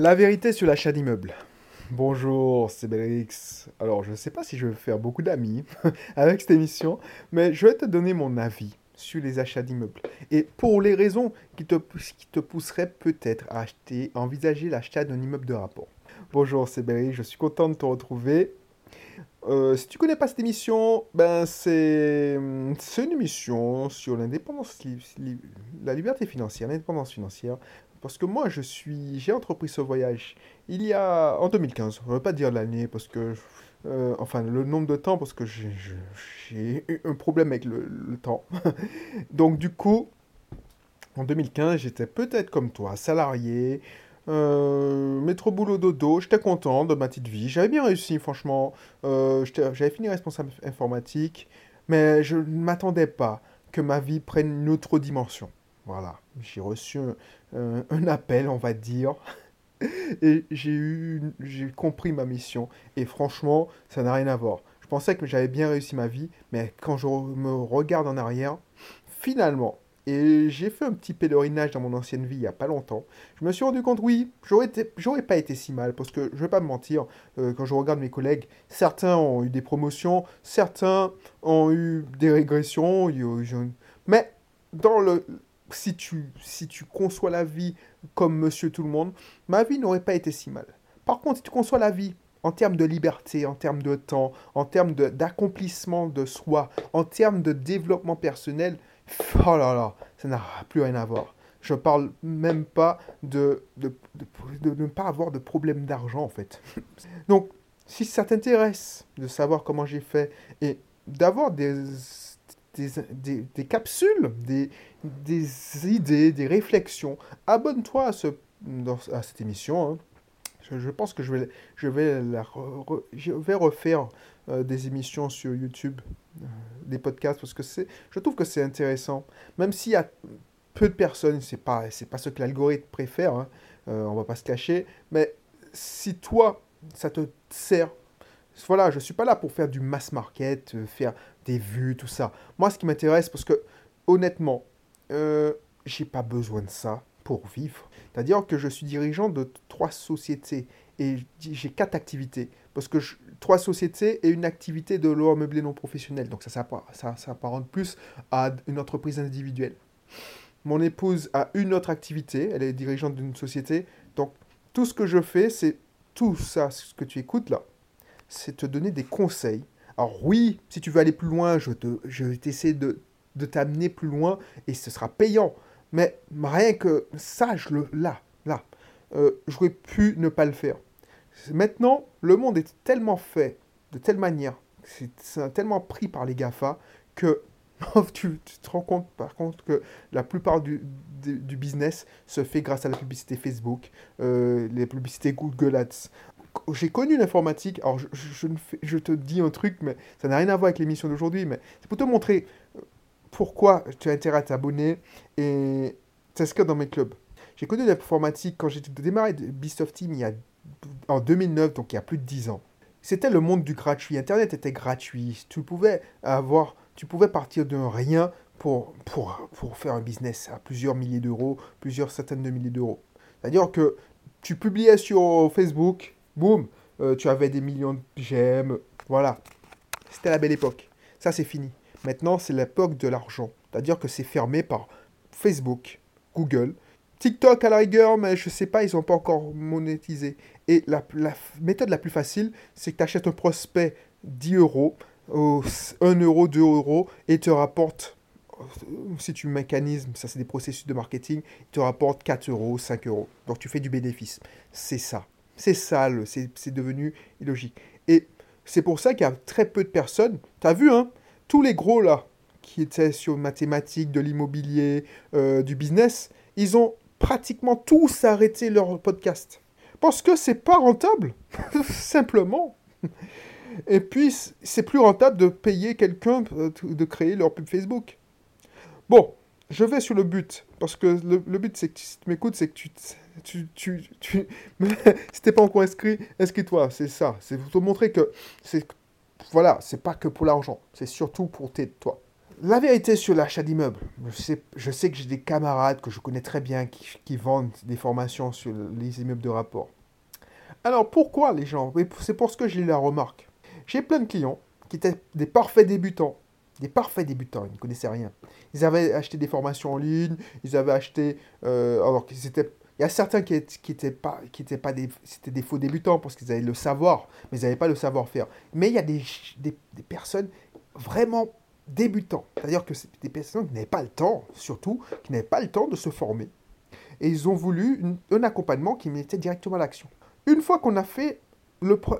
La vérité sur l'achat d'immeubles. Bonjour, c'est Belrix. Alors, je ne sais pas si je vais faire beaucoup d'amis avec cette émission, mais je vais te donner mon avis sur les achats d'immeubles. Et pour les raisons qui te, pousseraient peut-être à acheter, envisager l'achat d'un immeuble de rapport. Bonjour, c'est Belrix, je suis content de te retrouver. Euh, si tu connais pas cette émission, ben c'est une émission sur l'indépendance, la liberté financière, l'indépendance financière. Parce que moi, je suis, j'ai entrepris ce voyage il y a en 2015. Je ne veux pas dire l'année parce que, euh, enfin, le nombre de temps parce que j'ai eu un problème avec le, temps. Donc du coup, en 2015, j'étais peut-être comme toi, salarié. Euh, métro boulot dodo, j'étais content de ma petite vie, j'avais bien réussi franchement, euh, j'avais fini responsable informatique, mais je ne m'attendais pas que ma vie prenne une autre dimension. Voilà, j'ai reçu un, appel, on va dire, et j'ai j'ai compris ma mission. Et franchement, ça n'a rien à voir. Je pensais que j'avais bien réussi ma vie, mais quand je me regarde en arrière, finalement, et j'ai fait un petit pèlerinage dans mon ancienne vie il n'y a pas longtemps. Je me suis rendu compte, oui, j'aurais pas été si mal, parce que je ne vais pas me mentir, euh, quand je regarde mes collègues, certains ont eu des promotions, certains ont eu des régressions, mais dans le, si tu, si tu conçois la vie comme monsieur tout le monde, ma vie n'aurait pas été si mal. Par contre, si tu conçois la vie en termes de liberté, en termes de temps, en termes d'accomplissement de, soi, en termes de développement personnel, oh là là, ça n'a plus rien à voir. Je parle même pas de, de, de ne pas avoir de problème d'argent en fait. Donc, si ça t'intéresse de savoir comment j'ai fait et d'avoir des des, capsules, des, idées, des réflexions. Abonne-toi à, ce, à cette émission. Hein. Je, pense que je vais, je vais, la je vais refaire euh, des émissions sur YouTube, euh, des podcasts, parce que je trouve que c'est intéressant. Même s'il y a peu de personnes, c'est pas, pas ce que l'algorithme préfère, hein, euh, on va pas se cacher, mais si toi, ça te sert, voilà, je suis pas là pour faire du mass market, faire des vues, tout ça. Moi, ce qui m'intéresse, parce que honnêtement, euh, j'ai pas besoin de ça pour vivre. C'est-à-dire que je suis dirigeant de trois sociétés et j'ai quatre activités. Parce que trois sociétés et une activité de l'eau meublé non professionnel. Donc ça, ça, ça, ça plus à une entreprise individuelle. Mon épouse a une autre activité, elle est dirigeante d'une société. Donc tout ce que je fais, c'est tout ça, ce que tu écoutes là, c'est te donner des conseils alors oui, si tu veux aller plus loin, je, vais t'essayer de, de t'amener plus loin et ce sera payant. Mais rien que ça, je le, là, là, euh, j'aurais pu ne pas le faire. Maintenant, le monde est tellement fait, de telle manière, c'est tellement pris par les GAFA que tu, te rends compte par contre que la plupart du, du, business se fait grâce à la publicité Facebook, euh, les publicités Google Ads j'ai connu l'informatique. Alors, je, je, te dis un truc, mais ça n'a rien à voir avec l'émission d'aujourd'hui, mais c'est pour te montrer euh, pourquoi tu as intérêt à t'abonner et t'inscrire dans mes clubs. J'ai connu l'informatique quand j'ai démarré Beast of Team il y a, en 2009, donc il y a plus de 10 ans. C'était le monde du gratuit. Internet était gratuit. Tu pouvais avoir, tu pouvais partir de rien pour, pour, pour faire un business à plusieurs milliers d'euros, plusieurs centaines de milliers d'euros. C'est-à-dire que tu publiais sur Facebook, boum, euh, tu avais des millions de j'aime. Voilà. C'était la belle époque. Ça, c'est fini. Maintenant, c'est l'époque de l'argent. C'est-à-dire que c'est fermé par Facebook, Google, TikTok à la rigueur, mais je sais pas, ils n'ont pas encore monétisé. Et la, méthode la plus facile, c'est que tu achètes un prospect 10 euros, 1 euro, 2 euros, et te rapporte, euh, si tu mécanismes, ça c'est des processus de marketing, il te rapporte 4 euros, 5 euros. Donc tu fais du bénéfice. C'est ça. C'est sale, c'est devenu illogique. Et c'est pour ça qu'il y a très peu de personnes. Tu as vu, hein, tous les gros là, qui étaient sur mathématiques, de l'immobilier, euh, du business, ils ont pratiquement tous arrêté leur podcast. Parce que c'est pas rentable, simplement. Et puis, c'est plus rentable de payer quelqu'un euh, de créer leur pub Facebook. Bon, je vais sur le but. Parce que le, but, c'est que si tu m'écoutes, c'est que tu tu, tu, tu... si t'es pas encore inscrit, inscris-toi, c'est ça. C'est pour te montrer que c'est, voilà, c'est pas que pour l'argent, c'est surtout pour t'aider, toi. La vérité sur l'achat d'immeubles, je sais, que j'ai des camarades que je connais très bien qui, vendent des formations sur les immeubles de rapport. Alors pourquoi les gens? C'est pour ce que j'ai eu la remarque. J'ai plein de clients qui étaient des parfaits débutants. Des parfaits débutants, ils ne connaissaient rien. Ils avaient acheté des formations en ligne, ils avaient acheté... Euh, alors qu'ils étaient... Il y a certains qui n'étaient pas, qui étaient pas des, c'était des faux débutants parce qu'ils avaient le savoir, mais ils n'avaient pas le savoir-faire. Mais il y a des personnes vraiment débutants, c'est-à-dire que c'est des personnes qui n'avaient pas le temps, surtout, qui n'avaient pas le temps de se former. Et ils ont voulu un accompagnement qui mettait directement à l'action. Une fois qu'on a fait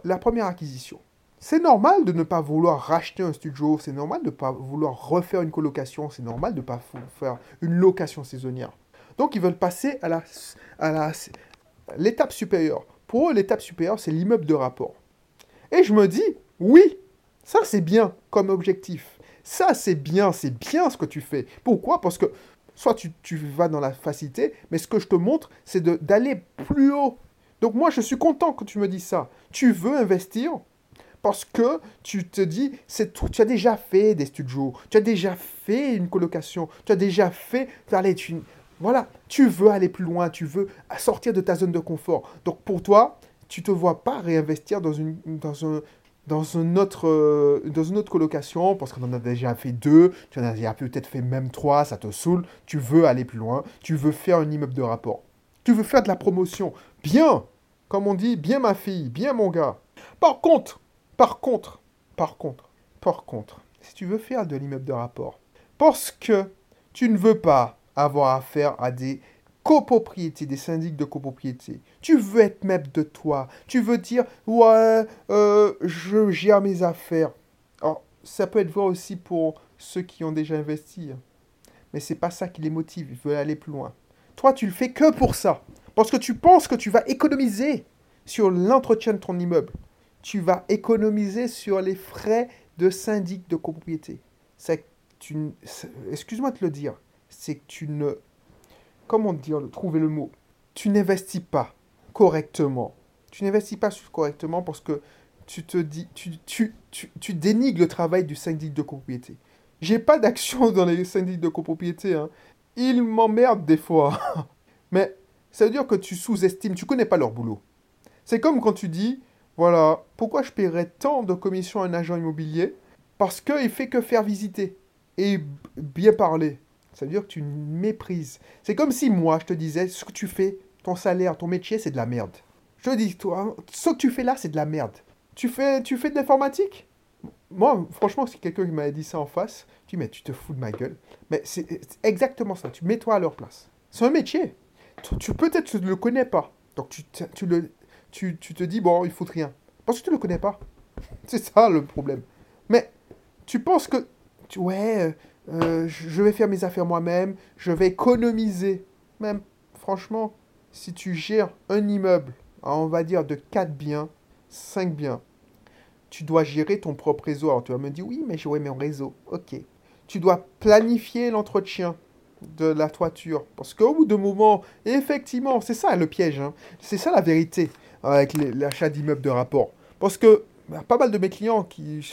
la première acquisition, c'est normal de ne pas vouloir racheter un studio, c'est normal de ne pas vouloir refaire une colocation, c'est normal de ne pas faire une location saisonnière. Donc ils veulent passer à l'étape la, à supérieure. Pour eux, l'étape supérieure, c'est l'immeuble de rapport. Et je me dis, oui, ça c'est bien comme objectif. Ça c'est bien, c'est bien ce que tu fais. Pourquoi? Parce que soit tu, tu, vas dans la facilité, mais ce que je te montre, c'est d'aller plus haut donc moi, je suis content que tu me dises ça. Tu veux investir parce que tu te dis, c'est tu as déjà fait des studios, tu as déjà fait une colocation, tu as déjà fait, allez, tu, voilà, tu veux aller plus loin, tu veux sortir de ta zone de confort. Donc pour toi, tu te vois pas réinvestir dans une, dans un, dans une autre, euh, dans une autre colocation parce qu'on en a déjà fait deux, tu en as peut-être fait même trois, ça te saoule. Tu veux aller plus loin, tu veux faire un immeuble de rapport. Tu veux faire de la promotion. Bien, comme on dit, bien ma fille, bien mon gars. Par contre, par contre, par contre, par contre, si tu veux faire de l'immeuble de rapport, parce que tu ne veux pas avoir affaire à des copropriétés, des syndics de copropriété. Tu veux être maître de toi. Tu veux dire, ouais, euh, je gère mes affaires. Alors, ça peut être vrai aussi pour ceux qui ont déjà investi. Hein. Mais c'est pas ça qui les motive. Ils veulent aller plus loin. Toi, tu le fais que pour ça. Parce que tu penses que tu vas économiser sur l'entretien de ton immeuble. Tu vas économiser sur les frais de syndic de copropriété. C'est excuse-moi de le dire, c'est que tu ne, comment dire, trouver le mot, tu n'investis pas correctement. Tu n'investis pas correctement parce que tu te dis, tu, tu, dénigres le travail du syndic de copropriété. J'ai pas d'action dans les syndics de copropriété. Hein. Ils m'emmerdent des fois. Mais ça veut dire que tu sous-estimes, tu connais pas leur boulot. C'est comme quand tu dis, voilà, pourquoi je paierais tant de commissions à un agent immobilier Parce qu'il fait que faire visiter et bien parler. Ça veut dire que tu méprises. C'est comme si moi, je te disais, ce que tu fais, ton salaire, ton métier, c'est de la merde. Je te dis, toi, ce que tu fais là, c'est de la merde. Tu fais, tu fais de l'informatique? Moi, franchement, si quelqu'un m'avait dit ça en face, tu dis, mais tu te fous de ma gueule. Mais c'est exactement ça. Tu mets-toi à leur place. C'est un métier. Tu, peut-être tu ne le connais pas. Donc tu, tu, le, tu, tu te dis, bon, il faut rien. Parce que tu ne le connais pas. C'est ça le problème. Mais tu penses que, tu, ouais, euh, je vais faire mes affaires moi-même, je vais économiser. Même, franchement, si tu gères un immeuble, on va dire de 4 biens, 5 biens, tu dois gérer ton propre réseau. Alors tu vas me dire, oui, mais j'aurai mon réseau. Ok. Tu dois planifier l'entretien de la toiture. Parce qu'au bout d'un moment, effectivement, c'est ça le piège. Hein. C'est ça la vérité avec l'achat d'immeubles de rapport. Parce que bah, pas mal de mes clients, qui,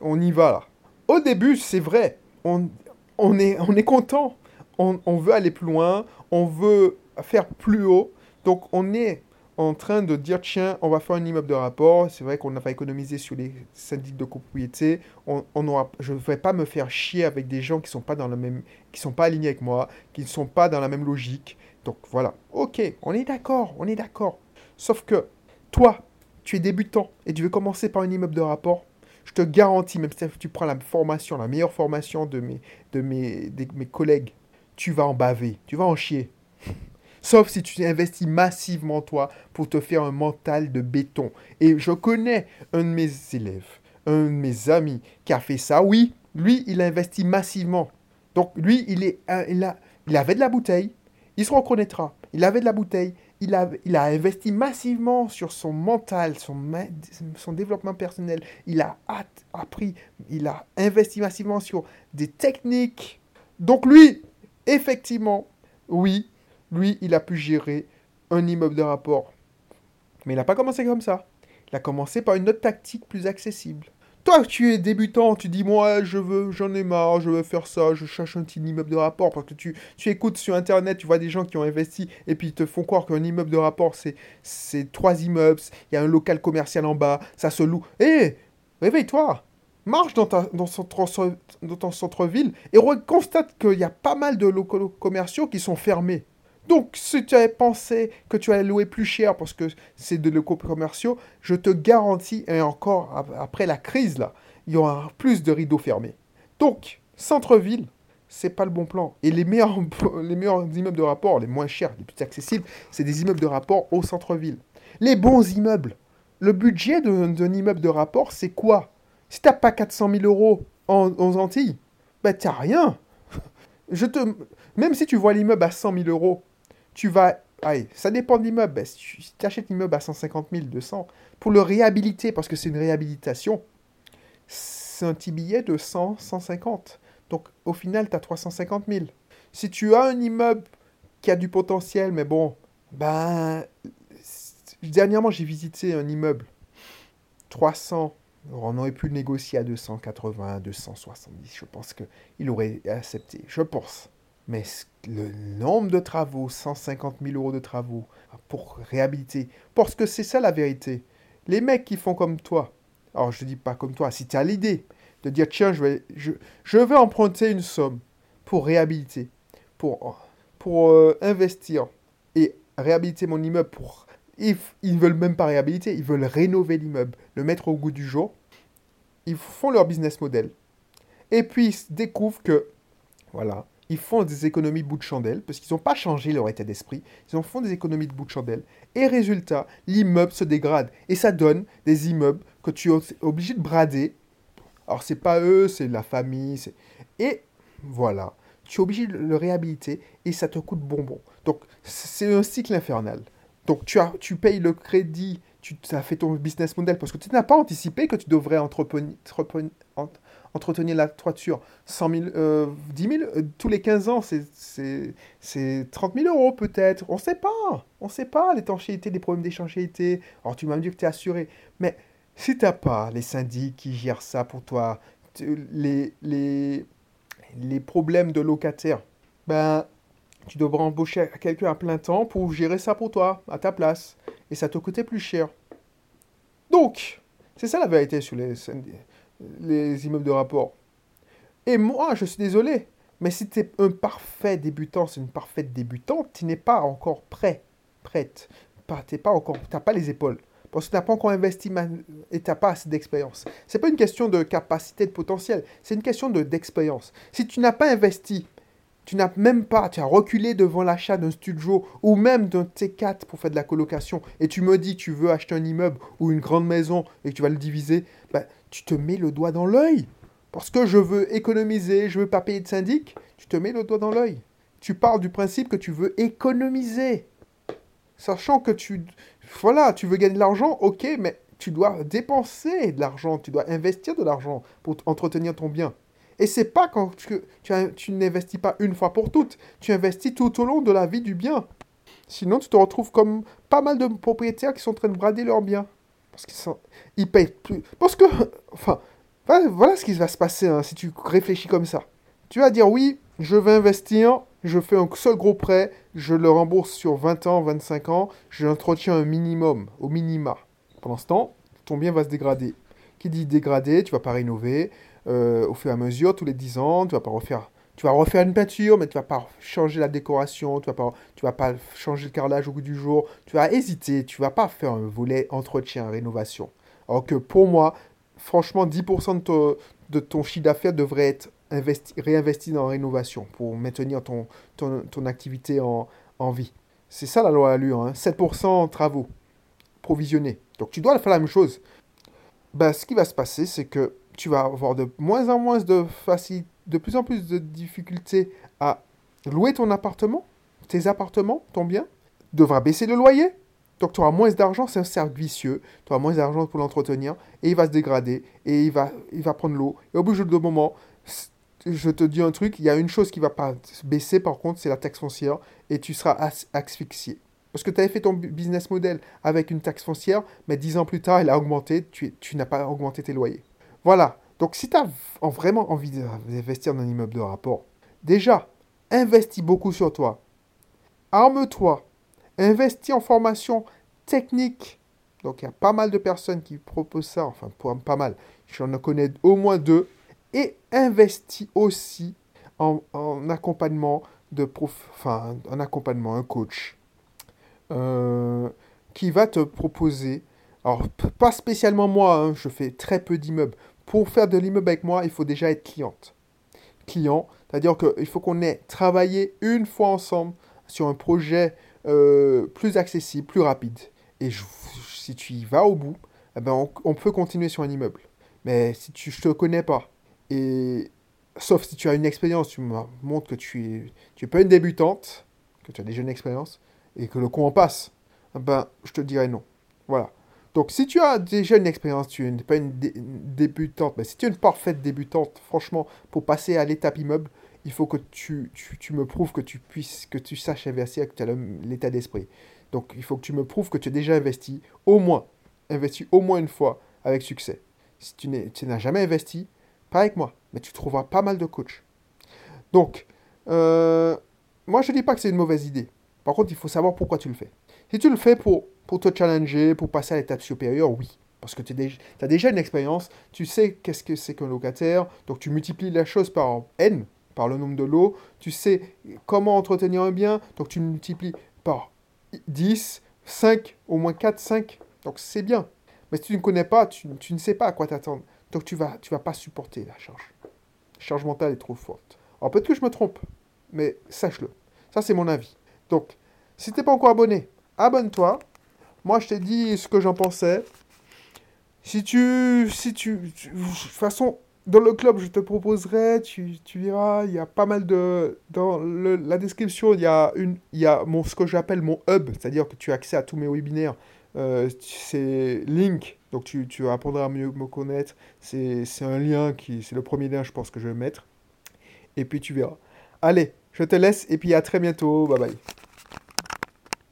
on y va là. Au début, c'est vrai, on, on, est, on est content. On, on veut aller plus loin, on veut faire plus haut. Donc on est en train de dire tiens, on va faire un immeuble de rapport. C'est vrai qu'on n'a pas économisé sur les syndics de copropriété. On, on aura, je ne vais pas me faire chier avec des gens qui sont pas dans le même, qui sont pas alignés avec moi, qui ne sont pas dans la même logique. Donc voilà, ok, on est d'accord, on est d'accord. Sauf que toi, tu es débutant et tu veux commencer par un immeuble de rapport. Je te garantis, même si tu prends la formation, la meilleure formation de mes, de mes, de mes collègues, tu vas en baver, tu vas en chier. Sauf si tu investis massivement toi pour te faire un mental de béton. Et je connais un de mes élèves, un de mes amis qui a fait ça. Oui, lui, il a investi massivement. Donc lui, il, est, il, a, il avait de la bouteille. Il se reconnaîtra. Il avait de la bouteille. Il a, investi massivement sur son mental, son, son développement personnel. Il a appris, il a investi massivement sur des techniques. Donc lui, effectivement, oui, lui, il a pu gérer un immeuble de rapport. Mais il n'a pas commencé comme ça. Il a commencé par une autre tactique plus accessible. Toi, tu es débutant, tu dis, moi, je veux, j'en ai marre, je veux faire ça, je cherche un petit immeuble de rapport, parce que tu, écoutes sur Internet, tu vois des gens qui ont investi, et puis ils te font croire qu'un immeuble de rapport, c'est, trois immeubles, il y a un local commercial en bas, ça se loue. Hé, réveille-toi Marche dans, ta, dans ton centre-ville et constate qu'il y a pas mal de locaux commerciaux qui sont fermés. Donc, si tu avais pensé que tu allais louer plus cher parce que c'est de locaux commerciaux, je te garantis, et encore après la crise, là, il y aura plus de rideaux fermés. Donc, centre-ville, c'est pas le bon plan. Et les meilleurs, les meilleurs immeubles de rapport, les moins chers, les plus accessibles, c'est des immeubles de rapport au centre-ville. Les bons immeubles. Le budget d'un immeuble de rapport, c'est quoi? Si t'as pas 400 000 euros en, Antilles, ben t'as rien. Je te... Même si tu vois l'immeuble à 100 000 euros, tu vas. Allez, ça dépend de l'immeuble. Si tu achètes l'immeuble à 150 000, 200, pour le réhabiliter, parce que c'est une réhabilitation, c'est un petit billet de 100, 150. Donc au final, tu as 350 000. Si tu as un immeuble qui a du potentiel, mais bon, ben. Dernièrement, j'ai visité un immeuble 300. On aurait pu le négocier à 280, 270. Je pense qu'il aurait accepté. Je pense. Mais le nombre de travaux, 150 000 euros de travaux pour réhabiliter, parce que c'est ça la vérité. Les mecs qui font comme toi, alors je ne dis pas comme toi, si tu as l'idée de dire tiens, je vais, je, je vais emprunter une somme pour réhabiliter, pour, pour euh, investir et réhabiliter mon immeuble pour... Ils ne veulent même pas réhabiliter, ils veulent rénover l'immeuble, le mettre au goût du jour. Ils font leur business model. Et puis ils découvrent que, voilà, ils font des économies bout de chandelle, parce qu'ils n'ont pas changé leur état d'esprit, ils ont font des économies de bout de chandelle, et résultat, l'immeuble se dégrade, et ça donne des immeubles que tu es obligé de brader. Alors c'est pas eux, c'est la famille, et voilà, tu es obligé de le réhabiliter, et ça te coûte bonbon. Donc c'est un cycle infernal. Donc tu, as, tu payes le crédit, tu as fait ton business model, parce que tu n'as pas anticipé que tu devrais entreprendre, entretenir la toiture 100 000, 10 000, tous les 15 ans, c'est 30 000 euros peut-être. On ne sait pas. On ne sait pas l'étanchéité, les problèmes d'étanchéité. Alors tu m'as dit que tu es assuré. Mais si tu n'as pas les syndics qui gèrent ça pour toi, les, les, les problèmes de locataires, ben, tu devras embaucher quelqu'un à plein temps pour gérer ça pour toi, à ta place. Et ça te coûtait plus cher. Donc, c'est ça la vérité sur les syndics les immeubles de rapport. Et moi, je suis désolé, mais si tu es un parfait débutant, c'est une parfaite débutante, tu n'es pas encore prêt, prête. Tu pas encore, n'as pas les épaules. Parce que tu n'as pas encore investi et tu n'as pas assez d'expérience. Ce n'est pas une question de capacité, de potentiel, c'est une question d'expérience. si tu n'as pas investi, tu n'as même pas, tu as reculé devant l'achat d'un studio ou même d'un T4 pour faire de la colocation et tu me dis tu veux acheter un immeuble ou une grande maison et que tu vas le diviser, bah, tu te mets le doigt dans l'œil. Parce que je veux économiser, je veux pas payer de syndic, tu te mets le doigt dans l'œil. Tu parles du principe que tu veux économiser. Sachant que tu... Voilà, tu veux gagner de l'argent, ok, mais tu dois dépenser de l'argent, tu dois investir de l'argent pour entretenir ton bien. Et c'est pas quand tu, tu, tu n'investis pas une fois pour toutes, tu investis tout au long de la vie du bien. Sinon, tu te retrouves comme pas mal de propriétaires qui sont en train de brader leur bien. Parce qu'ils sont, ils payent plus. Parce que, enfin, voilà ce qui va se passer hein, si tu réfléchis comme ça. Tu vas dire oui, je vais investir, je fais un seul gros prêt, je le rembourse sur 20 ans, 25 ans, j'entretiens un minimum, au minima. Pendant ce temps, ton bien va se dégrader. Qui dit dégrader, tu vas pas rénover euh, au fur et à mesure, tous les 10 ans, tu vas pas refaire tu vas refaire une peinture, mais tu vas pas changer la décoration, tu vas pas, tu vas pas changer le carrelage au bout du jour, tu vas hésiter, tu vas pas faire un volet entretien, rénovation. Alors que pour moi, franchement, 10% de, de, ton chiffre d'affaires devrait être investi, réinvesti dans la rénovation pour maintenir ton, ton, activité en, en vie. C'est ça la loi Allure, hein. 7% en travaux provisionnés. Donc tu dois faire la même chose. Ben, ce qui va se passer, c'est que tu vas avoir de moins en moins de de plus en plus de difficultés à louer ton appartement, tes appartements, ton bien, devra baisser le loyer. Donc tu auras moins d'argent, c'est un cercle vicieux, tu auras moins d'argent pour l'entretenir, et il va se dégrader, et il va, prendre l'eau. Et au bout de moment, je te dis un truc, il y a une chose qui va pas baisser par contre, c'est la taxe foncière, et tu seras asphyxié. Parce que tu avais fait ton business model avec une taxe foncière, mais dix ans plus tard, elle a augmenté, tu n'as pas augmenté tes loyers. Voilà. Donc, si tu as vraiment envie d'investir dans un immeuble de rapport, déjà, investis beaucoup sur toi. Arme-toi. Investis en formation technique. Donc, il y a pas mal de personnes qui proposent ça. Enfin, pas mal. J'en connais au moins deux. Et investis aussi en, accompagnement de prof, enfin, un accompagnement, un coach, euh, qui va te proposer, alors pas spécialement moi, hein, je fais très peu d'immeubles. Pour faire de l'immeuble avec moi, il faut déjà être cliente. Client, c'est-à-dire qu'il faut qu'on ait travaillé une fois ensemble sur un projet euh, plus accessible, plus rapide. Et si tu y vas au bout, eh ben on, peut continuer sur un immeuble. Mais si tu, je ne te connais pas, et sauf si tu as une expérience, tu me montres que tu es, tu es pas une débutante, que tu as déjà une expérience, et que le coup en passe, ben, je te dirais non. Voilà. Donc, si tu as déjà une expérience, tu n'es pas une, débutante, mais si tu es une parfaite débutante, franchement, pour passer à l'étape immeuble, il faut que tu, me prouves que tu puisses, que tu saches investir, que tu as l'état d'esprit. Donc, il faut que tu me prouves que tu as déjà investi, au moins, investi au moins une fois avec succès. Si tu n'as jamais investi, pas avec moi, mais tu trouveras pas mal de coachs. Donc, euh, moi je ne dis pas que c'est une mauvaise idée. Par contre, il faut savoir pourquoi tu le fais. Si tu le fais pour, pour te challenger, pour passer à l'étape supérieure, oui. Parce que tu as déjà une expérience, tu sais qu'est-ce que c'est qu'un locataire, donc tu multiplies la chose par n, par le nombre de lots, tu sais comment entretenir un bien, donc tu multiplies par 10, 5, au moins 4, 5, donc c'est bien. Mais si tu ne connais pas, tu, ne sais pas à quoi t'attendre. Donc tu vas, tu vas pas supporter la charge. La charge mentale est trop forte. Alors peut-être que je me trompe, mais sache-le. Ça c'est mon avis. Donc, si t'es pas encore abonné, abonne-toi. Moi je t'ai dit ce que j'en pensais. Si tu, si tu, de toute façon, dans le club, je te proposerai, tu, tu verras, il y a pas mal de... Dans la description, il y a, une, il y a mon, ce que j'appelle mon hub, c'est-à-dire que tu as accès à tous mes webinaires. Euh, c'est Link, donc tu, tu apprendras à mieux me connaître. C'est un lien qui, c'est le premier lien, je pense que je vais mettre. Et puis tu verras. Allez, je te laisse et puis à très bientôt. Bye bye.